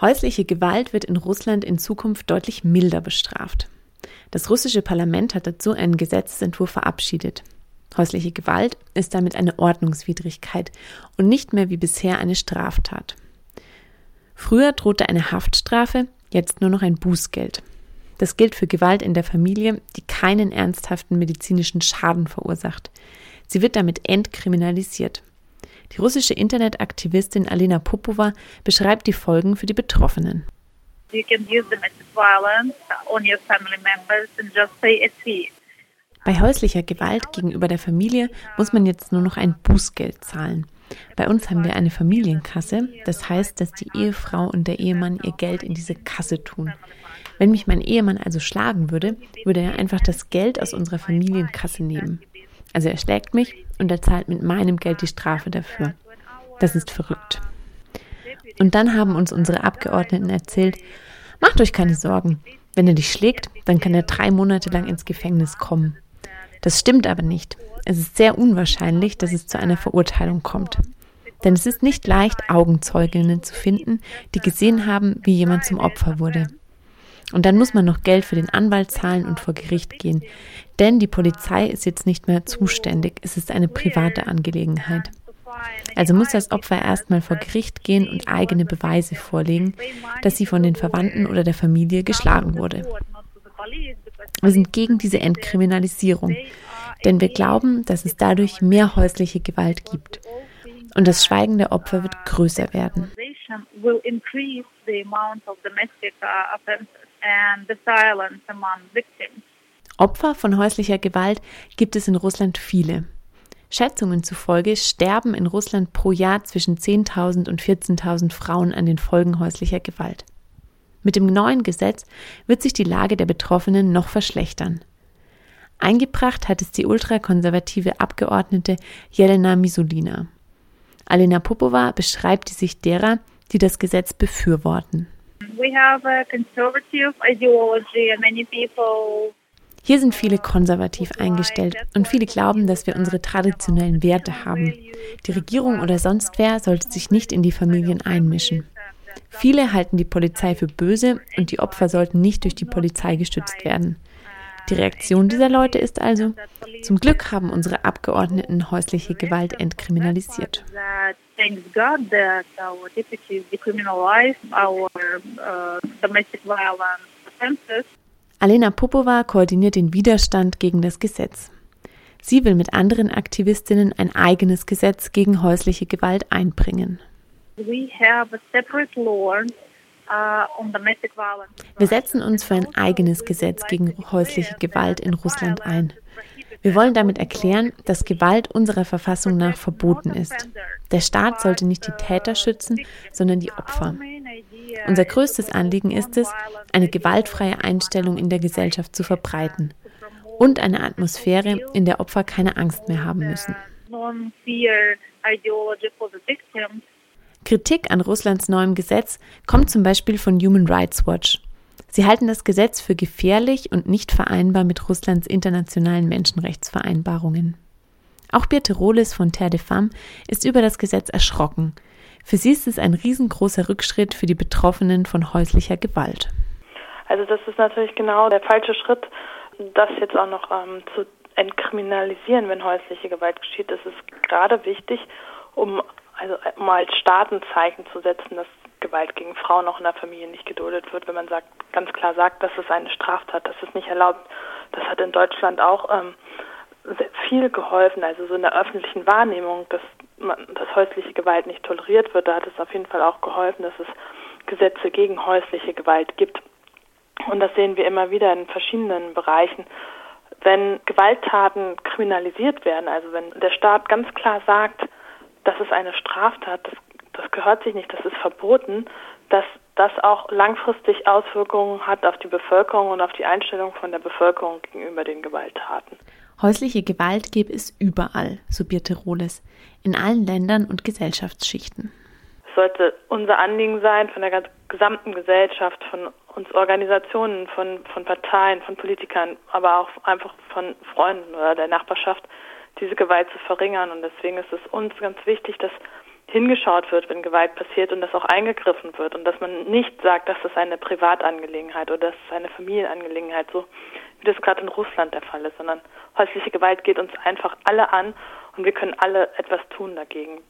Häusliche Gewalt wird in Russland in Zukunft deutlich milder bestraft. Das russische Parlament hat dazu einen Gesetzentwurf verabschiedet. Häusliche Gewalt ist damit eine Ordnungswidrigkeit und nicht mehr wie bisher eine Straftat. Früher drohte eine Haftstrafe, jetzt nur noch ein Bußgeld. Das gilt für Gewalt in der Familie, die keinen ernsthaften medizinischen Schaden verursacht. Sie wird damit entkriminalisiert. Die russische Internetaktivistin Alina Popova beschreibt die Folgen für die Betroffenen. Bei häuslicher Gewalt gegenüber der Familie muss man jetzt nur noch ein Bußgeld zahlen. Bei uns haben wir eine Familienkasse, das heißt, dass die Ehefrau und der Ehemann ihr Geld in diese Kasse tun. Wenn mich mein Ehemann also schlagen würde, würde er einfach das Geld aus unserer Familienkasse nehmen. Also er schlägt mich und er zahlt mit meinem Geld die Strafe dafür. Das ist verrückt. Und dann haben uns unsere Abgeordneten erzählt, macht euch keine Sorgen. Wenn er dich schlägt, dann kann er drei Monate lang ins Gefängnis kommen. Das stimmt aber nicht. Es ist sehr unwahrscheinlich, dass es zu einer Verurteilung kommt. Denn es ist nicht leicht, Augenzeuginnen zu finden, die gesehen haben, wie jemand zum Opfer wurde. Und dann muss man noch Geld für den Anwalt zahlen und vor Gericht gehen. Denn die Polizei ist jetzt nicht mehr zuständig. Es ist eine private Angelegenheit. Also muss das Opfer erstmal vor Gericht gehen und eigene Beweise vorlegen, dass sie von den Verwandten oder der Familie geschlagen wurde. Wir sind gegen diese Entkriminalisierung, denn wir glauben, dass es dadurch mehr häusliche Gewalt gibt. Und das Schweigen der Opfer wird größer werden. Opfer von häuslicher Gewalt gibt es in Russland viele. Schätzungen zufolge sterben in Russland pro Jahr zwischen 10.000 und 14.000 Frauen an den Folgen häuslicher Gewalt. Mit dem neuen Gesetz wird sich die Lage der Betroffenen noch verschlechtern. Eingebracht hat es die ultrakonservative Abgeordnete Jelena Misulina. Alena Popova beschreibt die Sicht derer, die das Gesetz befürworten. Hier sind viele konservativ eingestellt und viele glauben, dass wir unsere traditionellen Werte haben. Die Regierung oder sonst wer sollte sich nicht in die Familien einmischen. Viele halten die Polizei für böse und die Opfer sollten nicht durch die Polizei gestützt werden. Die Reaktion dieser Leute ist also, zum Glück haben unsere Abgeordneten häusliche Gewalt entkriminalisiert. Alena Popova koordiniert den Widerstand gegen das Gesetz. Sie will mit anderen Aktivistinnen ein eigenes Gesetz gegen häusliche Gewalt einbringen. Uh, Wir setzen uns für ein eigenes Gesetz gegen häusliche Gewalt in Russland ein. Wir wollen damit erklären, dass Gewalt unserer Verfassung nach verboten ist. Der Staat sollte nicht die Täter schützen, sondern die Opfer. Unser größtes Anliegen ist es, eine gewaltfreie Einstellung in der Gesellschaft zu verbreiten und eine Atmosphäre, in der Opfer keine Angst mehr haben müssen. Kritik an Russlands neuem Gesetz kommt zum Beispiel von Human Rights Watch. Sie halten das Gesetz für gefährlich und nicht vereinbar mit Russlands internationalen Menschenrechtsvereinbarungen. Auch Birte Rohles von Terre de Femme ist über das Gesetz erschrocken. Für sie ist es ein riesengroßer Rückschritt für die Betroffenen von häuslicher Gewalt. Also das ist natürlich genau der falsche Schritt, das jetzt auch noch ähm, zu entkriminalisieren, wenn häusliche Gewalt geschieht. Das ist gerade wichtig, um also um als Staatenzeichen zu setzen, dass Gewalt gegen Frauen auch in der Familie nicht geduldet wird, wenn man sagt, ganz klar sagt, dass es eine Straftat, dass es nicht erlaubt. Das hat in Deutschland auch ähm, viel geholfen, also so in der öffentlichen Wahrnehmung, dass man, dass häusliche Gewalt nicht toleriert wird. Da hat es auf jeden Fall auch geholfen, dass es Gesetze gegen häusliche Gewalt gibt. Und das sehen wir immer wieder in verschiedenen Bereichen. Wenn Gewalttaten kriminalisiert werden, also wenn der Staat ganz klar sagt, das ist eine Straftat, das, das gehört sich nicht, das ist verboten, dass das auch langfristig Auswirkungen hat auf die Bevölkerung und auf die Einstellung von der Bevölkerung gegenüber den Gewalttaten. Häusliche Gewalt gäbe es überall, so Birte Rohles, in allen Ländern und Gesellschaftsschichten. Es sollte unser Anliegen sein, von der gesamten Gesellschaft, von uns Organisationen, von, von Parteien, von Politikern, aber auch einfach von Freunden oder der Nachbarschaft, diese Gewalt zu verringern. Und deswegen ist es uns ganz wichtig, dass hingeschaut wird, wenn Gewalt passiert und dass auch eingegriffen wird und dass man nicht sagt, dass das eine Privatangelegenheit oder dass es eine Familienangelegenheit, so wie das gerade in Russland der Fall ist, sondern häusliche Gewalt geht uns einfach alle an und wir können alle etwas tun dagegen.